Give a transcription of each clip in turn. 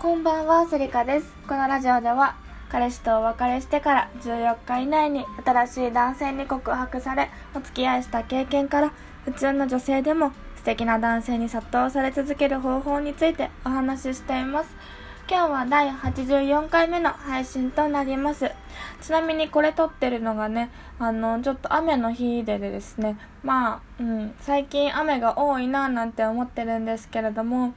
こんばんは、セリカです。このラジオでは、彼氏とお別れしてから14日以内に新しい男性に告白され、お付き合いした経験から、普通の女性でも素敵な男性に殺到され続ける方法についてお話ししています。今日は第84回目の配信となります。ちなみにこれ撮ってるのがね、あの、ちょっと雨の日でですね、まあ、うん、最近雨が多いななんて思ってるんですけれども、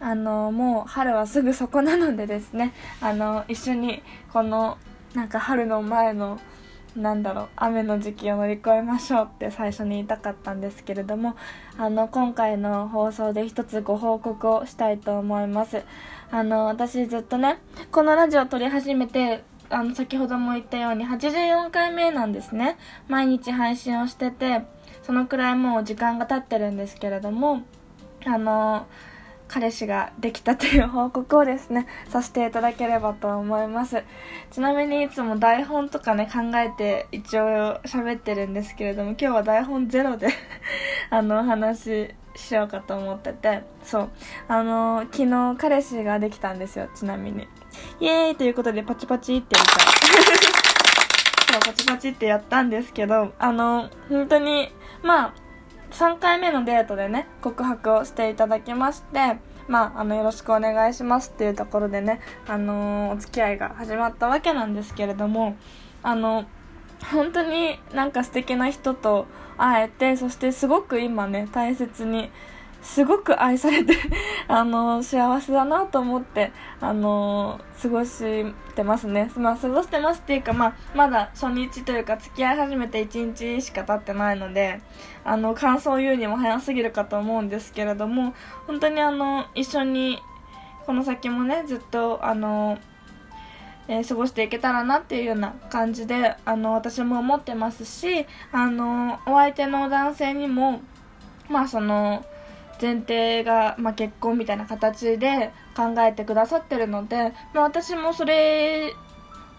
あのもう春はすぐそこなのでですね。あの一緒にこのなんか春の前のなんだろう雨の時期を乗り越えましょうって最初に言いたかったんですけれどもあの今回の放送で一つご報告をしたいと思います。あの私ずっとねこのラジオを撮り始めてあの先ほども言ったように84回目なんですね。毎日配信をしててそのくらいもう時間が経ってるんですけれどもあの彼氏ができたという報告をですね、させていただければと思います。ちなみにいつも台本とかね、考えて一応喋ってるんですけれども、今日は台本ゼロで あの、お話ししようかと思ってて、そう。あの、昨日彼氏ができたんですよ、ちなみに。イエーイということでパチパチってやりた。そう、パチパチってやったんですけど、あの、本当に、まあ、3回目のデートでね、告白をしていただきまして、まあ、あの、よろしくお願いしますっていうところでね、あのー、お付き合いが始まったわけなんですけれども、あの、本当になんか素敵な人と会えて、そしてすごく今ね、大切に、すごく愛されて あの、幸せだなと思って、あの、過ごしてますね。まあ、過ごしてますっていうか、まあ、まだ初日というか、付き合い始めて1日しか経ってないので、あの、感想を言うにも早すぎるかと思うんですけれども、本当にあの、一緒に、この先もね、ずっと、あの、えー、過ごしていけたらなっていうような感じで、あの、私も思ってますし、あの、お相手の男性にも、まあその、前提が、まあ、結婚みたいな形で考えてくださってるので、まあ、私もそれ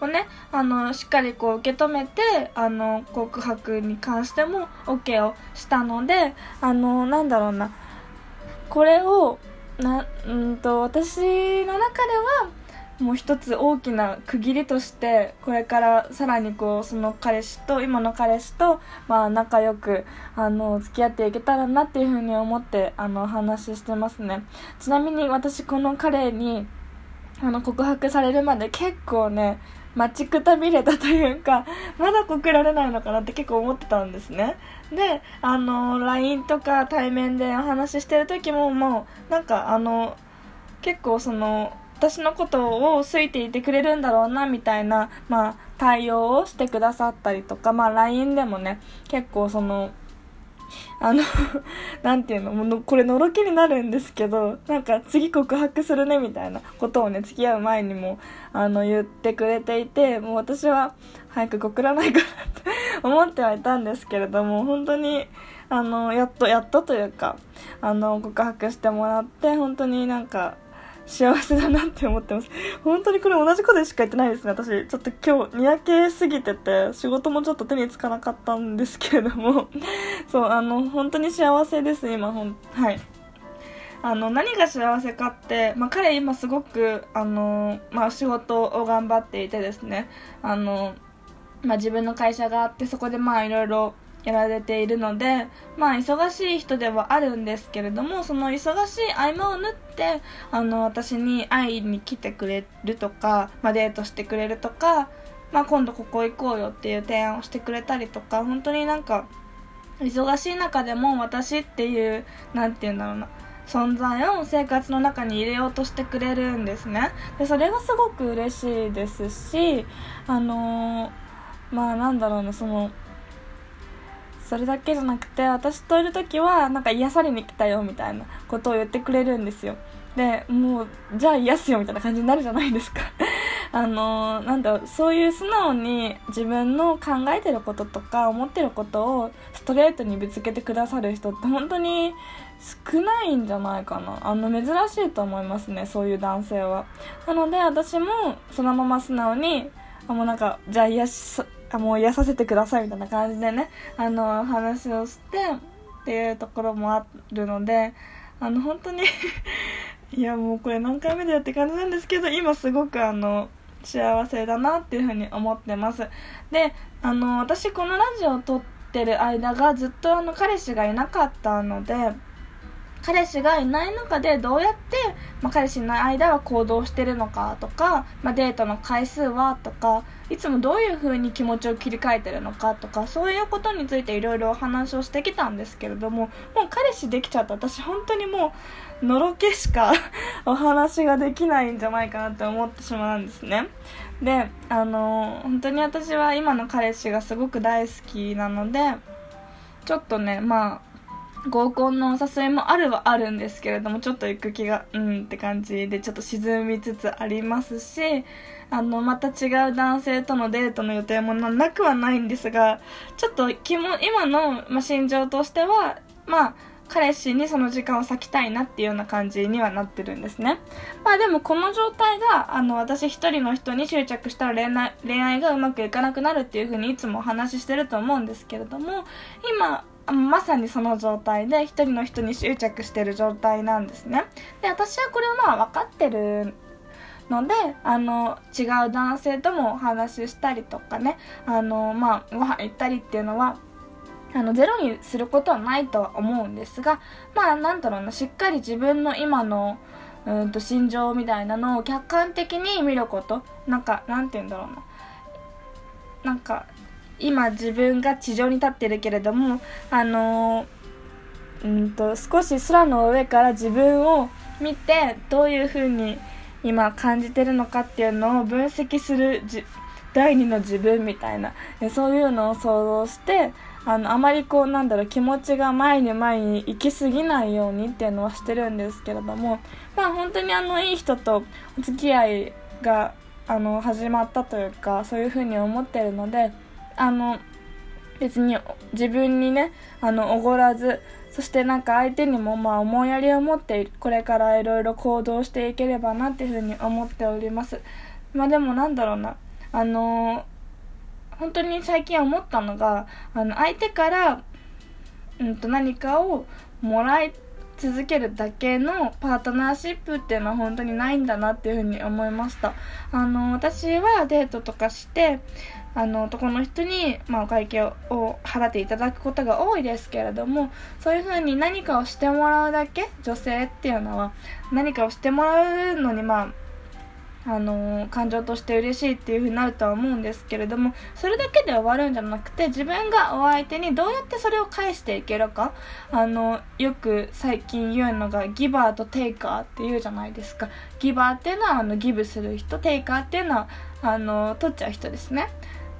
をね、あの、しっかりこう受け止めて、あの、告白に関しても OK をしたので、あの、なんだろうな、これを、な、うんと、私の中では、もう一つ大きな区切りとしてこれからさらにこうその彼氏と今の彼氏とまあ仲良くあの付き合っていけたらなっていうふうに思ってあの話してますね。ちなみに私この彼にあの告白されるまで結構ね待ちくたびれたというか まだ告られないのかなって結構思ってたんですね。であの LINE とか対面でお話ししてる時ももうなんかあの結構その私のことを好いていてくれるんだろうなみたいな、まあ、対応をしてくださったりとか、まあ、LINE でもね結構そのあの なんていうの、もうこれのろけになるんですけど、なんか次告白するねみたいなことをね、付き合う前にも、あの、言ってくれていて、もう私は早く告らないかなって 思ってはいたんですけれども、本当に、あの、やっと、やっとというか、あの、告白してもらって、本当になんか、幸せだなって思ってます。本当にこれ同じことしか言ってないですね。私、ちょっと今日、にやけすぎてて、仕事もちょっと手につかなかったんですけれども、そう、あの、本当に幸せです、今、ほん、はい。あの、何が幸せかって、まあ、彼今すごく、あの、まあ、仕事を頑張っていてですね、あの、まあ、自分の会社があって、そこでまあ、いろいろ、やられているので、まあ、忙しい人ではあるんですけれども、その忙しい合間を縫って、あの、私に会いに来てくれるとか、まあ、デートしてくれるとか、まあ、今度ここ行こうよっていう提案をしてくれたりとか、本当になんか、忙しい中でも私っていう、なんて言うんだろうな、存在を生活の中に入れようとしてくれるんですね。で、それがすごく嬉しいですし、あのー、まあなんだろうな、その、それだけじゃなくて私といる時はなんか癒されに来たよみたいなことを言ってくれるんですよ。でもうじゃあ癒すよみたいな感じになるじゃないですか。あのー、なんだろうそういう素直に自分の考えてることとか思ってることをストレートにぶつけてくださる人って本当に少ないんじゃないかな。あの珍しいと思いますねそういう男性は。なので私もそのまま素直にあもうなんかじゃあ癒しあもう癒させてくださいみたいな感じでねあの話をしてっていうところもあるのであの本当に いやもうこれ何回目だよって感じなんですけど今すごくあの幸せだなっていうふうに思ってます。であの私このラジオを撮ってる間がずっとあの彼氏がいなかったので彼氏がいない中でどうやって、まあ、彼氏の間は行動してるのかとか、まあ、デートの回数はとかいつもどういう風に気持ちを切り替えてるのかとかそういうことについていろいろお話をしてきたんですけれどももう彼氏できちゃった私本当にもうのろけしか お話ができないんじゃないかなって思ってしまうんですね。であの本当に私は今の彼氏がすごく大好きなのでちょっとねまあ合コンのお誘いもあるはあるんですけれどもちょっと行く気がうんって感じでちょっと沈みつつありますしあのまた違う男性とのデートの予定もなくはないんですがちょっと気も今の、まあ、心情としてはまあ彼氏にその時間を割きたいなっていうような感じにはなってるんですね。まあでもこの状態が、あの、私一人の人に執着したら恋愛恋愛がうまくいかなくなるっていうふうにいつもお話ししてると思うんですけれども、今、まさにその状態で一人の人に執着してる状態なんですね。で私はこれをまあ分かってるのであの違う男性ともお話ししたりとかねあのまあご飯行ったりっていうのはあのゼロにすることはないとは思うんですがまあなんだろうなしっかり自分の今のうんと心情みたいなのを客観的に見ること。なんかなんて言うんだろうな。なんか今自分が地上に立ってるけれどもあのうんと少し空の上から自分を見てどういう風に今感じてるのかっていうのを分析する第二の自分みたいなそういうのを想像してあのあまりこうなんだろう気持ちが前に前に行き過ぎないようにっていうのはしてるんですけれどもまあ本当にあのいい人とお付き合いがあの始まったというかそういう風に思ってるので。あの別に自分にねあのおごらずそしてなんか相手にもまあ思いやりを持ってこれからいろいろ行動していければなっていうふうに思っております。まあでもなんだろうなあの本当に最近思ったのがあの相手から、うん、と何かをもらい続けるだけのパートナーシップっていうのは本当にないんだなっていうふうに思いました。あの私はデートとかしてあの男の人に、まあ、お会計を払っていただくことが多いですけれどもそういうふうに何かをしてもらうだけ女性っていうのは何かをしてもらうのにまああのー、感情として嬉しいっていう風になるとは思うんですけれどもそれだけで終わるんじゃなくて自分がお相手にどうやってそれを返していけるか。あのよく最近言うのがギバーとテイカーっていうじゃないですか。ギバーっていうのはあのギブする人テイカーっていうのはあの取っちゃう人ですね。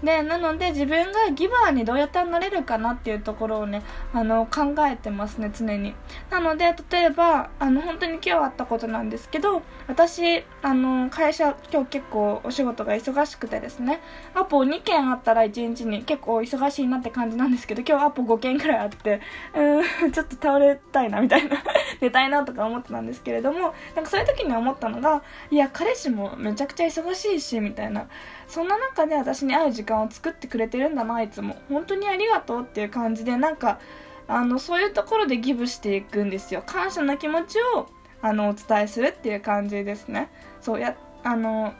でなので自分がギバーにどうやってなれるかなっていうところをねあの考えてますね常に。なので例えばあの本当に今日あったことなんですけど私あの会社今日結構お仕事が忙しくてですねアポ2件あったら1日に結構忙しいなって感じなんですけど今日アポ5件くらいあってうーんちょっと倒れたいなみたいな 寝たいなとか思ってたんですけれどもなんかそういう時に思ったのがいや彼氏もめちゃくちゃ忙しいしみたいな。そんな中で私に会う時間を作ってくれてるんだないつも。本当にありがとうっていう感じでなんかあのそういうところでギブしていくんですよ。感謝の気持ちをあのお伝えするっていう感じですね。そうやあの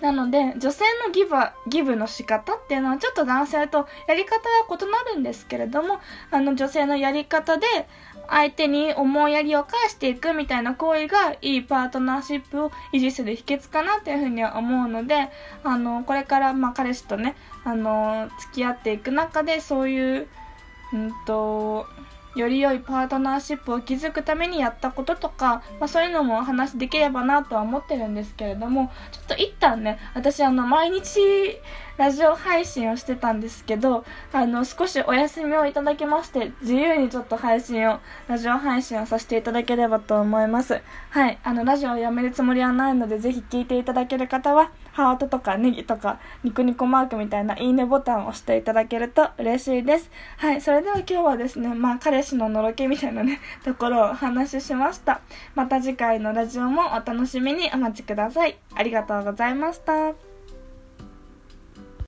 なので女性のギブギブの仕方っていうのはちょっと男性とやり方は異なるんですけれどもあの女性のやり方で相手に思いやりを返していくみたいな行為がいいパートナーシップを維持する秘訣かなっていうふうには思うので、あの、これからまあ彼氏とね、あの、付き合っていく中でそういう、うんと、より良いパートナーシップを築くためにやったこととか、まあ、そういうのもお話できればなとは思ってるんですけれども、ちょっと一旦ね、私あの、毎日ラジオ配信をしてたんですけど、あの、少しお休みをいただきまして、自由にちょっと配信を、ラジオ配信をさせていただければと思います。はい、あの、ラジオをやめるつもりはないので、ぜひ聞いていただける方は、ハートとかネギとか、ニコニコマークみたいないいねボタンを押していただけると嬉しいです。はい、それでは今日はですね、まあ、彼氏ののろけみたいなね、ところをお話ししました。また次回のラジオもお楽しみにお待ちください。ありがとうございました。